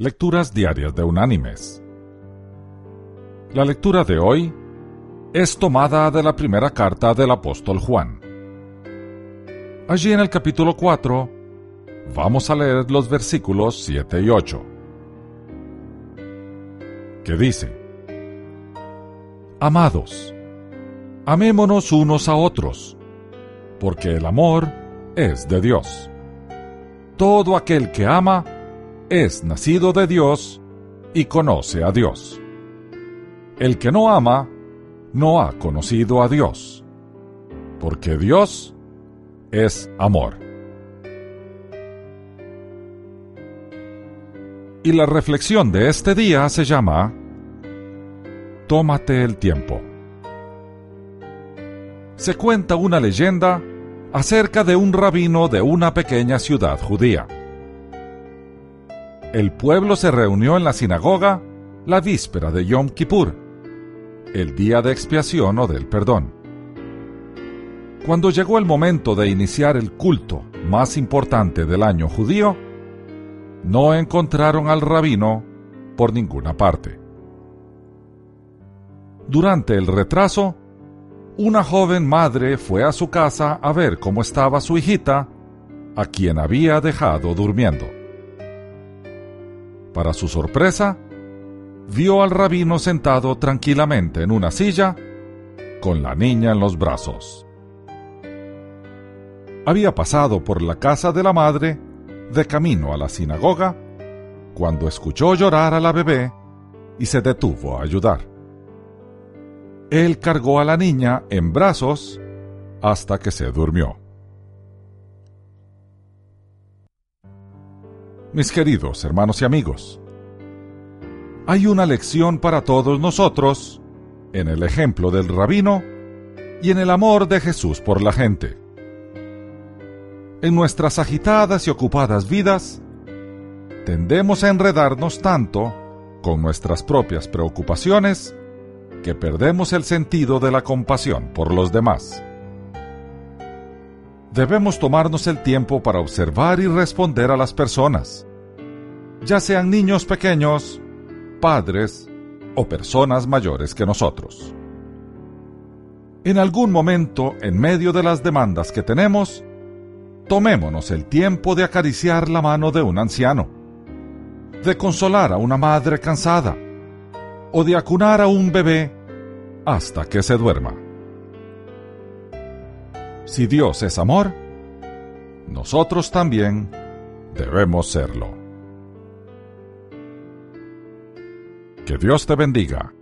Lecturas Diarias de Unánimes. La lectura de hoy es tomada de la primera carta del apóstol Juan. Allí en el capítulo 4 vamos a leer los versículos 7 y 8, que dice, Amados, amémonos unos a otros, porque el amor es de Dios. Todo aquel que ama, es nacido de Dios y conoce a Dios. El que no ama, no ha conocido a Dios, porque Dios es amor. Y la reflexión de este día se llama Tómate el tiempo. Se cuenta una leyenda acerca de un rabino de una pequeña ciudad judía el pueblo se reunió en la sinagoga la víspera de Yom Kippur, el día de expiación o del perdón. Cuando llegó el momento de iniciar el culto más importante del año judío, no encontraron al rabino por ninguna parte. Durante el retraso, una joven madre fue a su casa a ver cómo estaba su hijita, a quien había dejado durmiendo. Para su sorpresa, vio al rabino sentado tranquilamente en una silla, con la niña en los brazos. Había pasado por la casa de la madre de camino a la sinagoga cuando escuchó llorar a la bebé y se detuvo a ayudar. Él cargó a la niña en brazos hasta que se durmió. Mis queridos hermanos y amigos. Hay una lección para todos nosotros en el ejemplo del rabino y en el amor de Jesús por la gente. En nuestras agitadas y ocupadas vidas, tendemos a enredarnos tanto con nuestras propias preocupaciones que perdemos el sentido de la compasión por los demás. Debemos tomarnos el tiempo para observar y responder a las personas, ya sean niños pequeños, padres o personas mayores que nosotros. En algún momento, en medio de las demandas que tenemos, tomémonos el tiempo de acariciar la mano de un anciano, de consolar a una madre cansada o de acunar a un bebé hasta que se duerma. Si Dios es amor, nosotros también debemos serlo. Que Dios te bendiga.